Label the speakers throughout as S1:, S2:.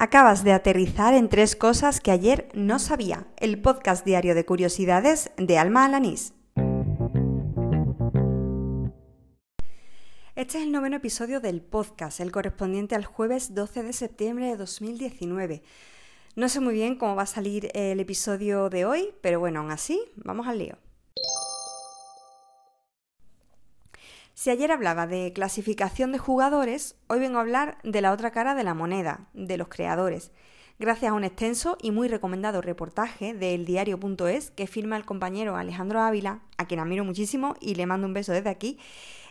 S1: Acabas de aterrizar en tres cosas que ayer no sabía. El podcast diario de curiosidades de Alma Alanís. Este es el noveno episodio del podcast, el correspondiente al jueves 12 de septiembre de 2019. No sé muy bien cómo va a salir el episodio de hoy, pero bueno, aún así, vamos al lío. Si ayer hablaba de clasificación de jugadores, hoy vengo a hablar de la otra cara de la moneda, de los creadores. Gracias a un extenso y muy recomendado reportaje del diario.es que firma el compañero Alejandro Ávila, a quien admiro muchísimo y le mando un beso desde aquí,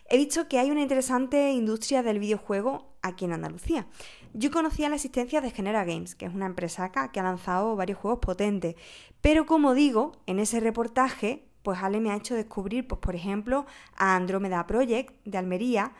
S1: he visto que hay una interesante industria del videojuego aquí en Andalucía. Yo conocía la existencia de Genera Games, que es una empresa acá que ha lanzado varios juegos potentes, pero como digo, en ese reportaje pues Ale me ha hecho descubrir, pues por ejemplo, a Andromeda Project de Almería,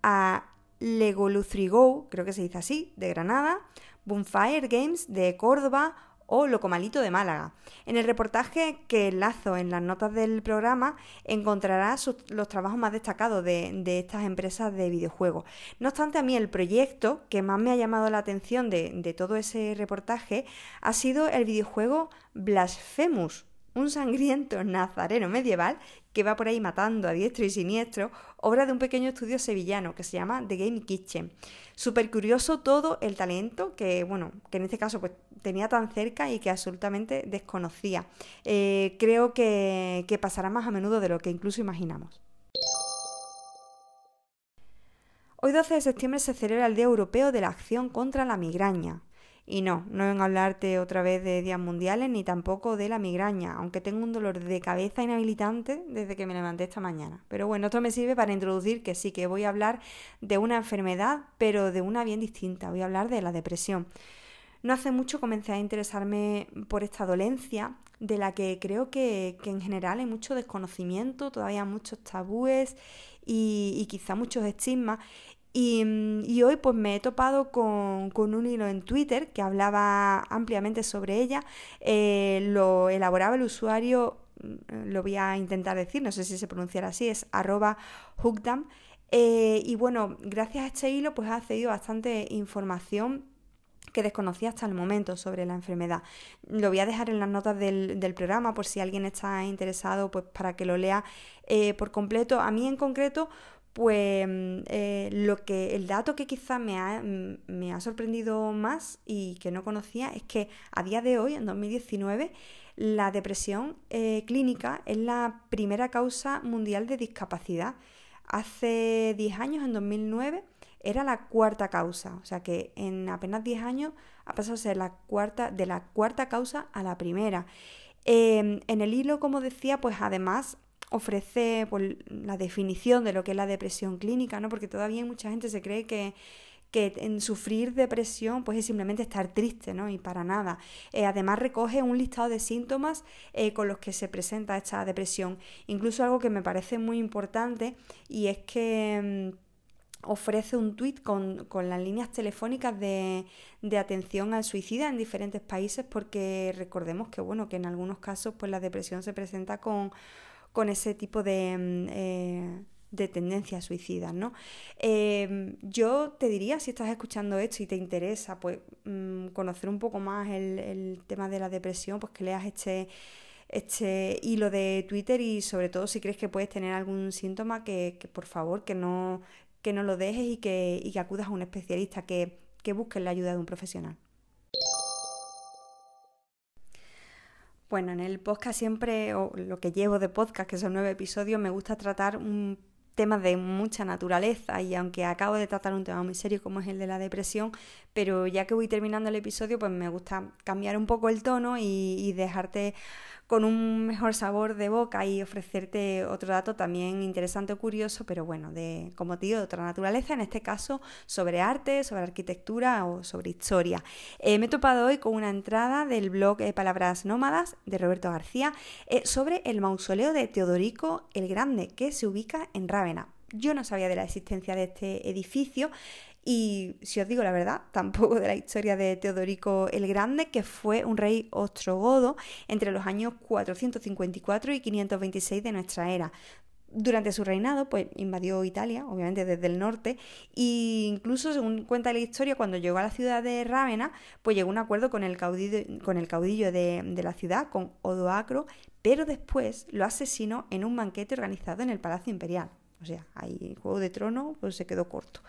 S1: a Lego Luthrigo, creo que se dice así, de Granada, Bonfire Games de Córdoba o Locomalito de Málaga. En el reportaje que enlazo en las notas del programa encontrarás los trabajos más destacados de, estas empresas de videojuegos. No obstante, a mí el proyecto que más me ha llamado la atención de, de todo ese reportaje ha sido el videojuego Blasphemous un sangriento nazareno medieval que va por ahí matando a diestro y siniestro, obra de un pequeño estudio sevillano que se llama The Game Kitchen. Súper curioso todo el talento que, bueno, que en este caso pues tenía tan cerca y que absolutamente desconocía. Eh, creo que, que pasará más a menudo de lo que incluso imaginamos. Hoy 12 de septiembre se celebra el Día Europeo de la Acción contra la Migraña. Y no, no vengo a hablarte otra vez de días mundiales ni tampoco de la migraña, aunque tengo un dolor de cabeza inhabilitante desde que me levanté esta mañana. Pero bueno, esto me sirve para introducir que sí que voy a hablar de una enfermedad, pero de una bien distinta. Voy a hablar de la depresión. No hace mucho comencé a interesarme por esta dolencia, de la que creo que, en general hay mucho desconocimiento, todavía muchos tabúes y, y quizá muchos estigmas. Mm, y, hoy pues me he topado con, un hilo en Twitter que hablaba ampliamente sobre ella. Eh, lo elaboraba el usuario, mm, lo voy a intentar decir, no sé si se pronunciará así, es arroba hookdam. Eh, y bueno, gracias a este hilo pues ha accedido bastante información que desconocía hasta el momento sobre la enfermedad. Lo voy a dejar en las notas del, programa por si alguien está interesado, pues para que lo lea eh, por completo. A mí en concreto, pues mm, eh, lo que el dato que quizás me ha, mm, me ha sorprendido más y que no conocía es que a día de hoy, en 2019, la depresión eh, clínica es la primera causa mundial de discapacidad. Hace 10 años, en 2009, era la cuarta causa. O sea que en apenas 10 años ha pasado a ser la cuarta, de la cuarta causa a la primera. Em, en el hilo, como decía, pues además ofrece la definición de lo que es la depresión clínica, ¿no? Porque todavía mucha gente se cree que, en sufrir depresión pues es simplemente estar triste, ¿no? Y para nada. Eh, además recoge un listado de síntomas eh, con los que se presenta esta depresión. Incluso algo que me parece muy importante y es que... Mm, ofrece un tuit con, las líneas telefónicas de, de, atención al suicida en diferentes países porque recordemos que bueno que en algunos casos pues la depresión se presenta con, con ese tipo de, mm, eh, de tendencias suicidas, ¿no? Em, yo te diría, si estás escuchando esto y te interesa, pues mm, conocer un poco más el, tema de la depresión, pues que leas este, este hilo de Twitter y sobre todo si crees que puedes tener algún síntoma, que, por favor que no, que no lo dejes y que, y que acudas a un especialista, que, que busques la ayuda de un profesional. Bueno, en el podcast siempre, o lo que llevo de podcast, que son nueve episodios, me gusta tratar un tema de mucha naturaleza. Y aunque acabo de tratar un tema muy serio como es el de la depresión, pero ya que voy terminando el episodio, pues me gusta cambiar un poco el tono y, y dejarte con un mejor sabor de boca y ofrecerte otro dato también interesante o curioso, pero bueno, de, como te digo, de otra naturaleza, en este caso sobre arte, sobre arquitectura o sobre historia. Eh, me he topado hoy con una entrada del blog eh, Palabras Nómadas de Roberto García eh, sobre el mausoleo de Teodorico el Grande, que se ubica en Rávena. Yo no sabía de la existencia de este edificio, y si os digo la verdad, tampoco de la historia de Teodorico el Grande, que fue un rey ostrogodo entre los años 454 y 526 de nuestra era. Durante su reinado, pues invadió Italia, obviamente desde el norte, e incluso, según cuenta la historia, cuando llegó a la ciudad de Rávena, pues llegó a un acuerdo con el caudillo, con el caudillo de, de la ciudad, con Odoacro, pero después lo asesinó en un banquete organizado en el Palacio Imperial. O sea, ahí Juego de Trono pues se quedó corto.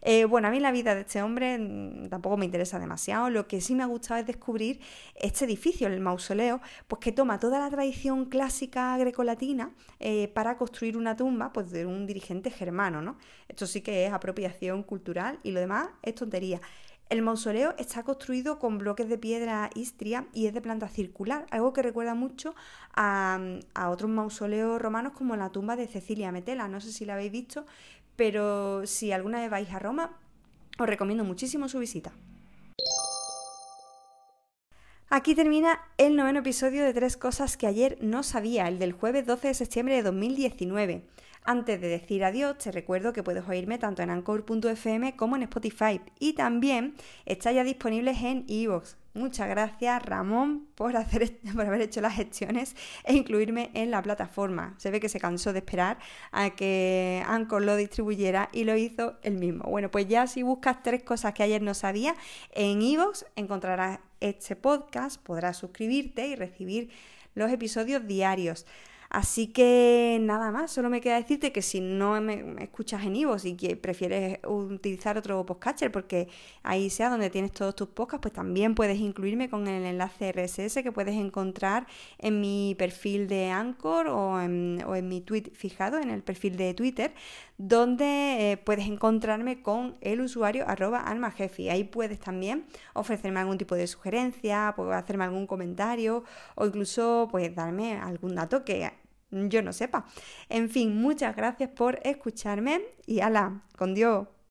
S1: Eh, bueno, a mí la vida de este hombre mm, tampoco me interesa demasiado. Lo que sí me ha gustado es descubrir este edificio, el mausoleo, pues que toma toda la tradición clásica grecolatina eh, para construir una tumba pues, de un dirigente germano, ¿no? Esto sí que es apropiación cultural y lo demás es tontería. El mausoleo está construido con bloques de piedra istria y es de planta circular, algo que recuerda mucho a, a, otros mausoleos romanos como la tumba de Cecilia Metela. No sé si la habéis visto, pero si alguna vez vais a Roma, os recomiendo muchísimo su visita. Aquí termina el noveno episodio de Tres Cosas que ayer no sabía, el del jueves 12 de septiembre de 2019. Antes de decir adiós, te recuerdo que puedes oírme tanto en anchor.fm como en Spotify y también está ya disponibles en iVoox. Muchas gracias Ramón por, hacer, por haber hecho las gestiones e incluirme en la plataforma. Se ve que se cansó de esperar a que Anchor lo distribuyera y lo hizo él mismo. Bueno, pues ya si buscas tres cosas que ayer no sabía, en iVoox encontrarás este podcast, podrás suscribirte y recibir los episodios diarios. Así que nada más, solo me queda decirte que si no me, escuchas en Ivo que prefieres utilizar otro podcatcher porque ahí sea donde tienes todos tus podcasts, pues también puedes incluirme con el enlace RSS que puedes encontrar en mi perfil de Anchor o en, mi tweet fijado, en el perfil de Twitter, donde eh, puedes encontrarme con el usuario arroba almajefi. Ahí puedes también ofrecerme algún tipo de sugerencia, puedes hacerme algún comentario o incluso pues darme algún dato que yo no sepa. En fin, muchas gracias por escucharme y ala, con Dios.